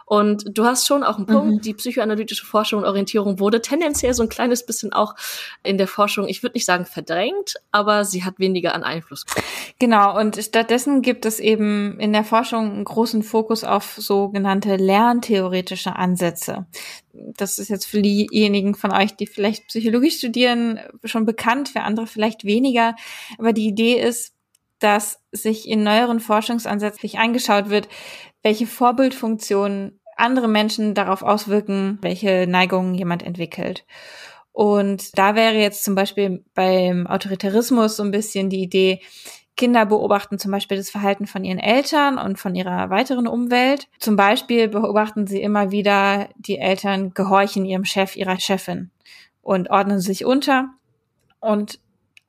Und du hast schon auch einen Punkt, mhm. die psychoanalytische Forschung und Orientierung wurde tendenziell so ein kleines bisschen auch in der Forschung, ich würde nicht sagen verdrängt, aber sie hat weniger an Einfluss. Genau, und stattdessen gibt es eben in der Forschung einen großen Fokus auf sogenannte lerntheoretische Ansätze. Das ist jetzt für diejenigen von euch, die vielleicht Psychologie studieren, schon bekannt, für andere vielleicht weniger. Aber die Idee ist, dass sich in neueren Forschungsansätzen angeschaut wird, welche Vorbildfunktionen andere Menschen darauf auswirken, welche Neigungen jemand entwickelt. Und da wäre jetzt zum Beispiel beim Autoritarismus so ein bisschen die Idee, Kinder beobachten zum Beispiel das Verhalten von ihren Eltern und von ihrer weiteren Umwelt. Zum Beispiel beobachten sie immer wieder, die Eltern gehorchen ihrem Chef, ihrer Chefin und ordnen sich unter. Und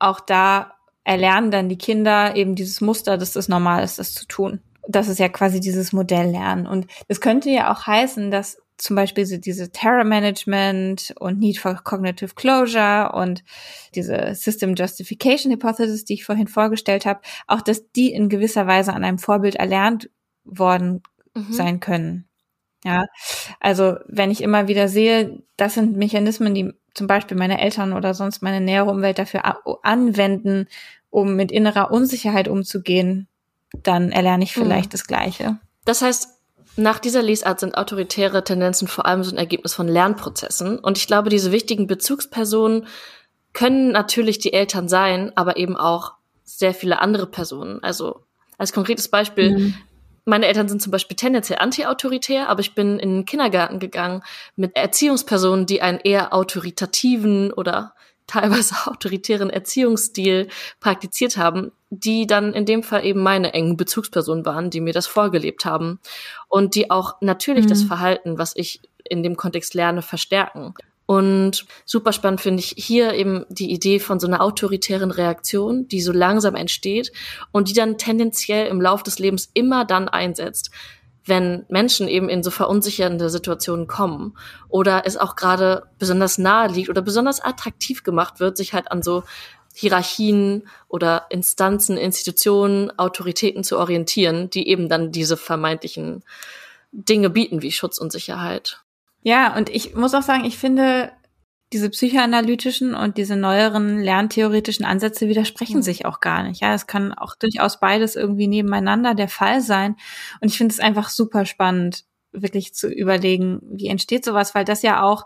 auch da erlernen dann die Kinder eben dieses Muster, dass das normal ist, das zu tun das ist ja quasi dieses Modelllernen. Und das könnte ja auch heißen, dass zum Beispiel so diese Terror Management und Need for Cognitive Closure und diese System Justification Hypothesis, die ich vorhin vorgestellt habe, auch dass die in gewisser Weise an einem Vorbild erlernt worden mhm. sein können. Ja, also wenn ich immer wieder sehe, das sind Mechanismen, die zum Beispiel meine Eltern oder sonst meine nähere Umwelt dafür anwenden, um mit innerer Unsicherheit umzugehen, dann erlerne ich vielleicht mhm. das Gleiche. Das heißt, nach dieser Lesart sind autoritäre Tendenzen vor allem so ein Ergebnis von Lernprozessen. Und ich glaube, diese wichtigen Bezugspersonen können natürlich die Eltern sein, aber eben auch sehr viele andere Personen. Also als konkretes Beispiel, mhm. meine Eltern sind zum Beispiel tendenziell anti-autoritär, aber ich bin in den Kindergarten gegangen mit Erziehungspersonen, die einen eher autoritativen oder teilweise autoritären Erziehungsstil praktiziert haben, die dann in dem Fall eben meine engen Bezugspersonen waren, die mir das vorgelebt haben und die auch natürlich mhm. das Verhalten, was ich in dem Kontext lerne, verstärken. Und super spannend finde ich hier eben die Idee von so einer autoritären Reaktion, die so langsam entsteht und die dann tendenziell im Lauf des Lebens immer dann einsetzt, wenn Menschen eben in so verunsichernde Situationen kommen oder es auch gerade besonders nahe liegt oder besonders attraktiv gemacht wird, sich halt an so Hierarchien oder Instanzen, Institutionen, Autoritäten zu orientieren, die eben dann diese vermeintlichen Dinge bieten wie Schutz und Sicherheit. Ja, und ich muss auch sagen, ich finde, diese psychoanalytischen und diese neueren lerntheoretischen Ansätze widersprechen mhm. sich auch gar nicht. Ja, es kann auch durchaus beides irgendwie nebeneinander der Fall sein. Und ich finde es einfach super spannend, wirklich zu überlegen, wie entsteht sowas, weil das ja auch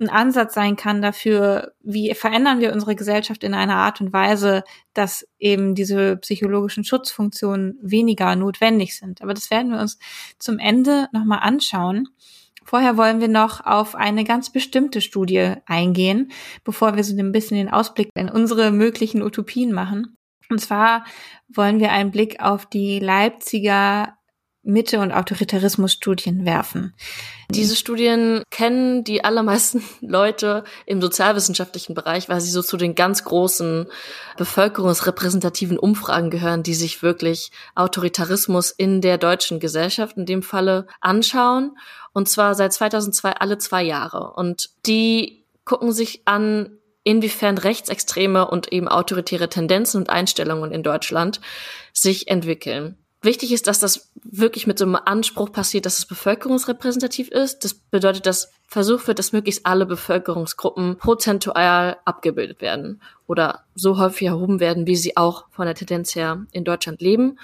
ein Ansatz sein kann dafür, wie verändern wir unsere Gesellschaft in einer Art und Weise, dass eben diese psychologischen Schutzfunktionen weniger notwendig sind. Aber das werden wir uns zum Ende nochmal anschauen. Vorher wollen wir noch auf eine ganz bestimmte Studie eingehen, bevor wir so ein bisschen den Ausblick in unsere möglichen Utopien machen. Und zwar wollen wir einen Blick auf die Leipziger Mitte- und Autoritarismus-Studien werfen. Diese Studien kennen die allermeisten Leute im sozialwissenschaftlichen Bereich, weil sie so zu den ganz großen bevölkerungsrepräsentativen Umfragen gehören, die sich wirklich Autoritarismus in der deutschen Gesellschaft in dem Falle anschauen. Und zwar seit 2002 alle zwei Jahre. Und die gucken sich an, inwiefern rechtsextreme und eben autoritäre Tendenzen und Einstellungen in Deutschland sich entwickeln. Wichtig ist, dass das wirklich mit so einem Anspruch passiert, dass es bevölkerungsrepräsentativ ist. Das bedeutet, dass versucht wird, dass möglichst alle Bevölkerungsgruppen prozentual abgebildet werden oder so häufig erhoben werden, wie sie auch von der Tendenz her in Deutschland leben.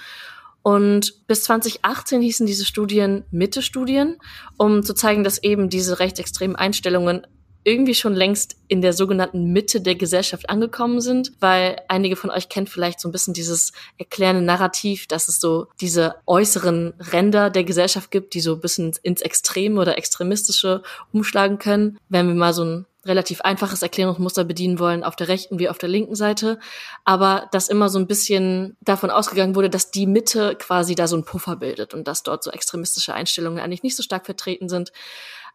Und bis 2018 hießen diese Studien Mitte-Studien, um zu zeigen, dass eben diese rechtsextremen Einstellungen irgendwie schon längst in der sogenannten Mitte der Gesellschaft angekommen sind, weil einige von euch kennt vielleicht so ein bisschen dieses erklärende Narrativ, dass es so diese äußeren Ränder der Gesellschaft gibt, die so ein bisschen ins Extreme oder Extremistische umschlagen können. Wenn wir mal so ein relativ einfaches Erklärungsmuster bedienen wollen, auf der rechten wie auf der linken Seite, aber dass immer so ein bisschen davon ausgegangen wurde, dass die Mitte quasi da so ein Puffer bildet und dass dort so extremistische Einstellungen eigentlich nicht so stark vertreten sind.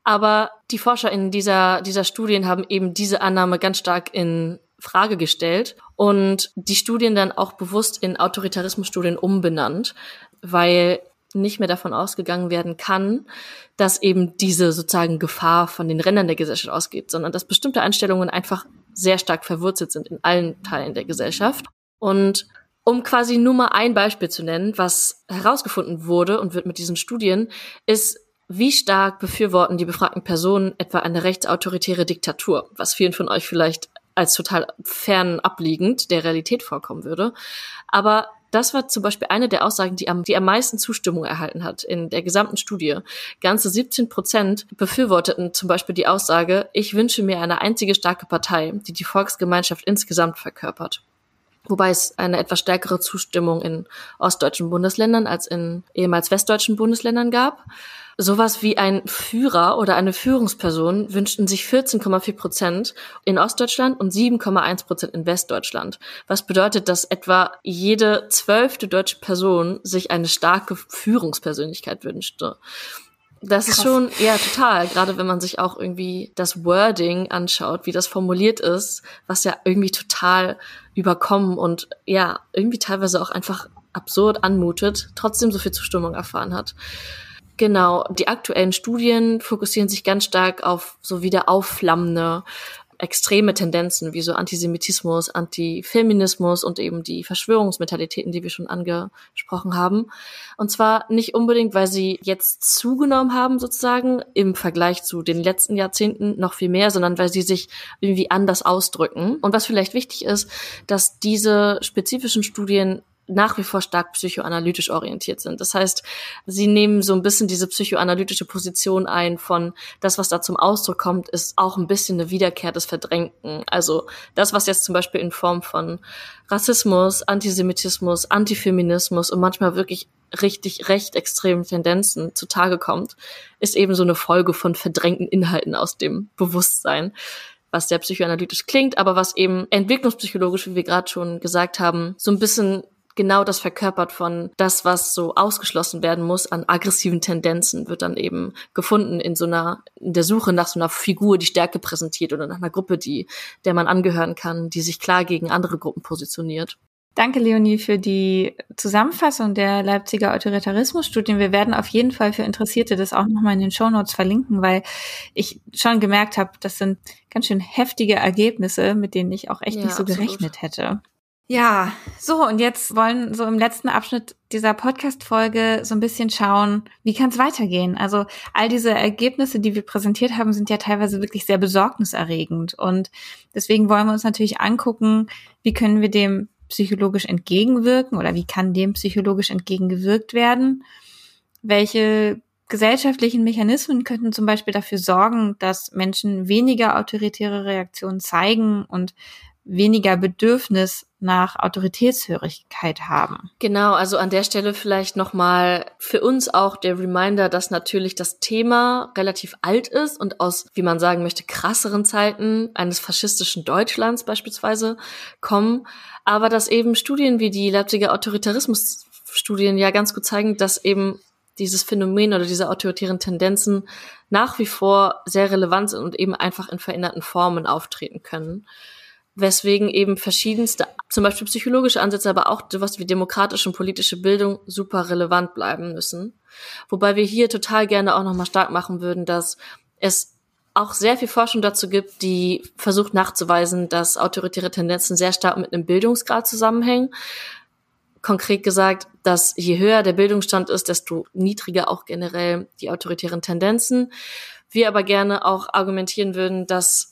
Aber die Forscher in dieser, dieser Studien haben eben diese Annahme ganz stark in Frage gestellt und die Studien dann auch bewusst in Autoritarismusstudien umbenannt, weil nicht mehr davon ausgegangen werden kann, dass eben diese sozusagen Gefahr von den Rändern der Gesellschaft ausgeht, sondern dass bestimmte Einstellungen einfach sehr stark verwurzelt sind in allen Teilen der Gesellschaft. Und um quasi nur mal ein Beispiel zu nennen, was herausgefunden wurde und wird mit diesen Studien, ist, wie stark befürworten die befragten Personen etwa eine rechtsautoritäre Diktatur, was vielen von euch vielleicht als total fern abliegend der Realität vorkommen würde. Aber das war zum Beispiel eine der Aussagen, die am, die am meisten Zustimmung erhalten hat in der gesamten Studie. Ganze 17 Prozent befürworteten zum Beispiel die Aussage, ich wünsche mir eine einzige starke Partei, die die Volksgemeinschaft insgesamt verkörpert. Wobei es eine etwas stärkere Zustimmung in ostdeutschen Bundesländern als in ehemals westdeutschen Bundesländern gab. Sowas wie ein Führer oder eine Führungsperson wünschten sich 14,4 Prozent in Ostdeutschland und 7,1 Prozent in Westdeutschland. Was bedeutet, dass etwa jede zwölfte deutsche Person sich eine starke Führungspersönlichkeit wünschte. Das Krass. ist schon, ja, total. Gerade wenn man sich auch irgendwie das Wording anschaut, wie das formuliert ist, was ja irgendwie total überkommen und ja, irgendwie teilweise auch einfach absurd anmutet, trotzdem so viel Zustimmung erfahren hat. Genau, die aktuellen Studien fokussieren sich ganz stark auf so wieder aufflammende extreme Tendenzen wie so Antisemitismus, Antifeminismus und eben die Verschwörungsmentalitäten, die wir schon angesprochen haben. Und zwar nicht unbedingt, weil sie jetzt zugenommen haben sozusagen im Vergleich zu den letzten Jahrzehnten noch viel mehr, sondern weil sie sich irgendwie anders ausdrücken. Und was vielleicht wichtig ist, dass diese spezifischen Studien nach wie vor stark psychoanalytisch orientiert sind. Das heißt, sie nehmen so ein bisschen diese psychoanalytische Position ein von das, was da zum Ausdruck kommt, ist auch ein bisschen eine Wiederkehr des Verdrängten. Also das, was jetzt zum Beispiel in Form von Rassismus, Antisemitismus, Antifeminismus und manchmal wirklich richtig recht extremen Tendenzen zutage kommt, ist eben so eine Folge von verdrängten Inhalten aus dem Bewusstsein was sehr psychoanalytisch klingt, aber was eben entwicklungspsychologisch, wie wir gerade schon gesagt haben, so ein bisschen genau das verkörpert von das, was so ausgeschlossen werden muss an aggressiven Tendenzen, wird dann eben gefunden in so einer, in der Suche nach so einer Figur, die Stärke präsentiert oder nach einer Gruppe, die, der man angehören kann, die sich klar gegen andere Gruppen positioniert. Danke, Leonie, für die Zusammenfassung der Leipziger Autoritarismusstudien. Wir werden auf jeden Fall für Interessierte das auch nochmal in den Shownotes verlinken, weil ich schon gemerkt habe, das sind ganz schön heftige Ergebnisse, mit denen ich auch echt ja, nicht so absolut. gerechnet hätte. Ja, so und jetzt wollen so im letzten Abschnitt dieser Podcast-Folge so ein bisschen schauen, wie kann es weitergehen? Also all diese Ergebnisse, die wir präsentiert haben, sind ja teilweise wirklich sehr besorgniserregend und deswegen wollen wir uns natürlich angucken, wie können wir dem psychologisch entgegenwirken oder wie kann dem psychologisch entgegengewirkt werden? Welche gesellschaftlichen Mechanismen könnten zum Beispiel dafür sorgen, dass Menschen weniger autoritäre Reaktionen zeigen und weniger Bedürfnis nach Autoritätshörigkeit haben. Genau, also an der Stelle vielleicht nochmal für uns auch der Reminder, dass natürlich das Thema relativ alt ist und aus, wie man sagen möchte, krasseren Zeiten eines faschistischen Deutschlands beispielsweise kommen, aber dass eben Studien wie die Leipziger Autoritarismusstudien ja ganz gut zeigen, dass eben dieses Phänomen oder diese autoritären Tendenzen nach wie vor sehr relevant sind und eben einfach in veränderten Formen auftreten können weswegen eben verschiedenste, zum Beispiel psychologische Ansätze, aber auch sowas wie demokratische und politische Bildung super relevant bleiben müssen. Wobei wir hier total gerne auch nochmal stark machen würden, dass es auch sehr viel Forschung dazu gibt, die versucht nachzuweisen, dass autoritäre Tendenzen sehr stark mit einem Bildungsgrad zusammenhängen. Konkret gesagt, dass je höher der Bildungsstand ist, desto niedriger auch generell die autoritären Tendenzen. Wir aber gerne auch argumentieren würden, dass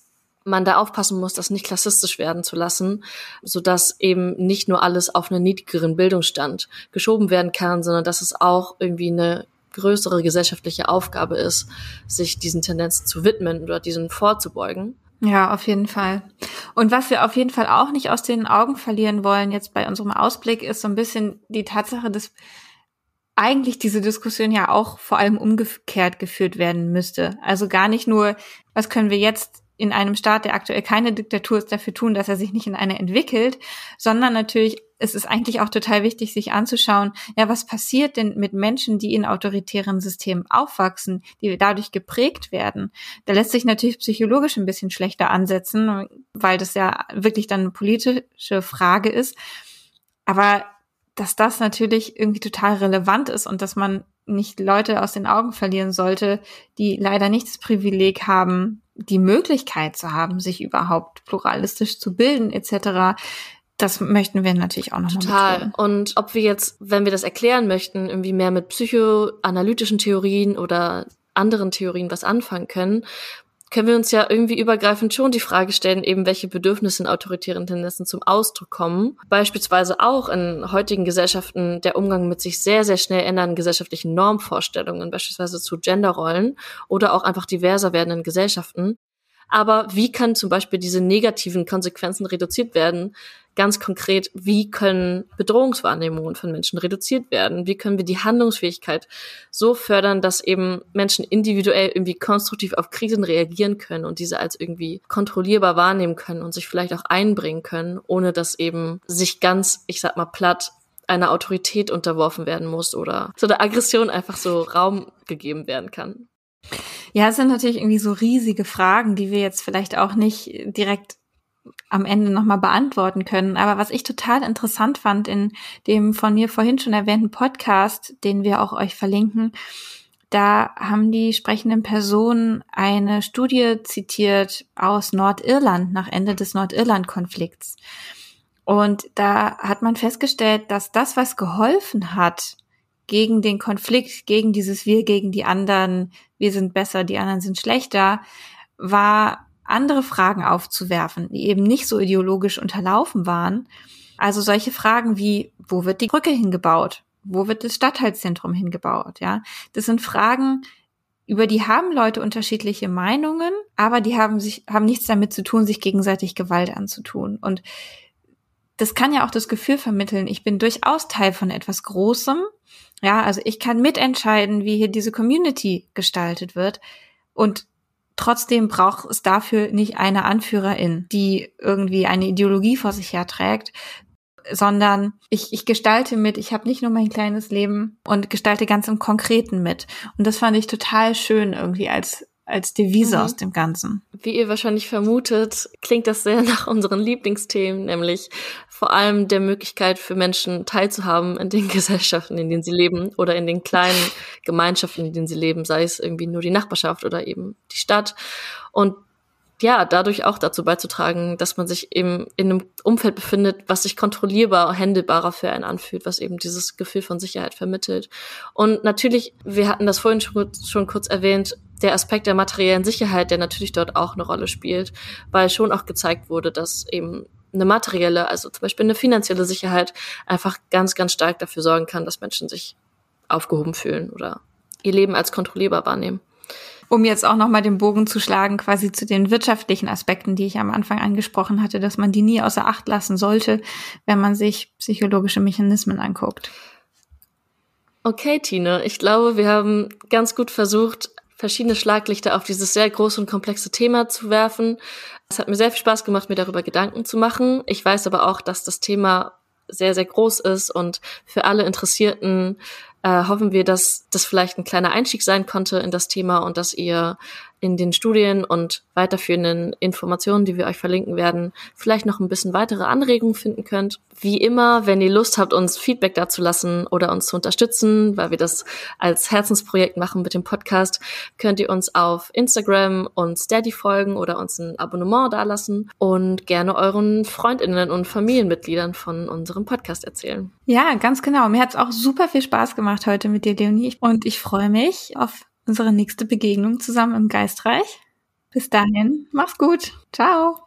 man da aufpassen muss, das nicht klassistisch werden zu lassen, so dass eben nicht nur alles auf einen niedrigeren Bildungsstand geschoben werden kann, sondern dass es auch irgendwie eine größere gesellschaftliche Aufgabe ist, sich diesen Tendenzen zu widmen oder diesen vorzubeugen. Ja, auf jeden Fall. Und was wir auf jeden Fall auch nicht aus den Augen verlieren wollen jetzt bei unserem Ausblick ist so ein bisschen die Tatsache, dass eigentlich diese Diskussion ja auch vor allem umgekehrt geführt werden müsste. Also gar nicht nur, was können wir jetzt in einem Staat, der aktuell keine Diktatur ist, dafür tun, dass er sich nicht in eine entwickelt, sondern natürlich es ist eigentlich auch total wichtig, sich anzuschauen, ja, was passiert denn mit Menschen, die in autoritären Systemen aufwachsen, die dadurch geprägt werden? Da lässt sich natürlich psychologisch ein bisschen schlechter ansetzen, weil das ja wirklich dann eine politische Frage ist. Aber dass das natürlich irgendwie total relevant ist und dass man nicht Leute aus den Augen verlieren sollte, die leider nicht das Privileg haben, die Möglichkeit zu haben, sich überhaupt pluralistisch zu bilden etc. Das möchten wir natürlich auch noch Total. Mal Und ob wir jetzt, wenn wir das erklären möchten, irgendwie mehr mit psychoanalytischen Theorien oder anderen Theorien was anfangen können, können wir uns ja irgendwie übergreifend schon die Frage stellen, eben welche Bedürfnisse in autoritären Tendenzen zum Ausdruck kommen. Beispielsweise auch in heutigen Gesellschaften der Umgang mit sich sehr, sehr schnell ändernden gesellschaftlichen Normvorstellungen, beispielsweise zu Genderrollen oder auch einfach diverser werdenden Gesellschaften. Aber wie können zum Beispiel diese negativen Konsequenzen reduziert werden? Ganz konkret, wie können Bedrohungswahrnehmungen von Menschen reduziert werden? Wie können wir die Handlungsfähigkeit so fördern, dass eben Menschen individuell irgendwie konstruktiv auf Krisen reagieren können und diese als irgendwie kontrollierbar wahrnehmen können und sich vielleicht auch einbringen können, ohne dass eben sich ganz, ich sag mal platt, einer Autorität unterworfen werden muss oder so der Aggression einfach so Raum gegeben werden kann. Ja, es sind natürlich irgendwie so riesige Fragen, die wir jetzt vielleicht auch nicht direkt am Ende nochmal beantworten können. Aber was ich total interessant fand in dem von mir vorhin schon erwähnten Podcast, den wir auch euch verlinken, da haben die sprechenden Personen eine Studie zitiert aus Nordirland nach Ende des Nordirland-Konflikts. Und da hat man festgestellt, dass das, was geholfen hat, gegen den Konflikt, gegen dieses Wir gegen die anderen, wir sind besser, die anderen sind schlechter, war andere Fragen aufzuwerfen, die eben nicht so ideologisch unterlaufen waren. Also solche Fragen wie, wo wird die Brücke hingebaut? Wo wird das Stadtteilzentrum hingebaut? Ja, das sind Fragen, über die haben Leute unterschiedliche Meinungen, aber die haben sich, haben nichts damit zu tun, sich gegenseitig Gewalt anzutun. Und das kann ja auch das Gefühl vermitteln, ich bin durchaus Teil von etwas Großem. Ja, also ich kann mitentscheiden, wie hier diese Community gestaltet wird. Und trotzdem braucht es dafür nicht eine Anführerin, die irgendwie eine Ideologie vor sich herträgt, sondern ich, ich gestalte mit, ich habe nicht nur mein kleines Leben und gestalte ganz im Konkreten mit. Und das fand ich total schön irgendwie als als Devise mhm. aus dem Ganzen. Wie ihr wahrscheinlich vermutet, klingt das sehr nach unseren Lieblingsthemen, nämlich vor allem der Möglichkeit für Menschen teilzuhaben in den Gesellschaften, in denen sie leben oder in den kleinen Gemeinschaften, in denen sie leben, sei es irgendwie nur die Nachbarschaft oder eben die Stadt. Und ja, dadurch auch dazu beizutragen, dass man sich eben in einem Umfeld befindet, was sich kontrollierbar, händelbarer für einen anfühlt, was eben dieses Gefühl von Sicherheit vermittelt. Und natürlich, wir hatten das vorhin schon, schon kurz erwähnt, der Aspekt der materiellen Sicherheit, der natürlich dort auch eine Rolle spielt, weil schon auch gezeigt wurde, dass eben eine materielle, also zum Beispiel eine finanzielle Sicherheit einfach ganz, ganz stark dafür sorgen kann, dass Menschen sich aufgehoben fühlen oder ihr Leben als kontrollierbar wahrnehmen um jetzt auch nochmal den Bogen zu schlagen, quasi zu den wirtschaftlichen Aspekten, die ich am Anfang angesprochen hatte, dass man die nie außer Acht lassen sollte, wenn man sich psychologische Mechanismen anguckt. Okay, Tine, ich glaube, wir haben ganz gut versucht, verschiedene Schlaglichter auf dieses sehr große und komplexe Thema zu werfen. Es hat mir sehr viel Spaß gemacht, mir darüber Gedanken zu machen. Ich weiß aber auch, dass das Thema sehr, sehr groß ist und für alle Interessierten äh, hoffen wir, dass das vielleicht ein kleiner Einstieg sein konnte in das Thema und dass ihr in den Studien und weiterführenden Informationen, die wir euch verlinken werden, vielleicht noch ein bisschen weitere Anregungen finden könnt. Wie immer, wenn ihr Lust habt, uns Feedback dazu lassen oder uns zu unterstützen, weil wir das als Herzensprojekt machen mit dem Podcast, könnt ihr uns auf Instagram und Steady folgen oder uns ein Abonnement dalassen und gerne euren Freundinnen und Familienmitgliedern von unserem Podcast erzählen. Ja, ganz genau. Mir hat es auch super viel Spaß gemacht heute mit dir, Leonie. Und ich freue mich auf unsere nächste Begegnung zusammen im Geistreich. Bis dahin, mach's gut. Ciao.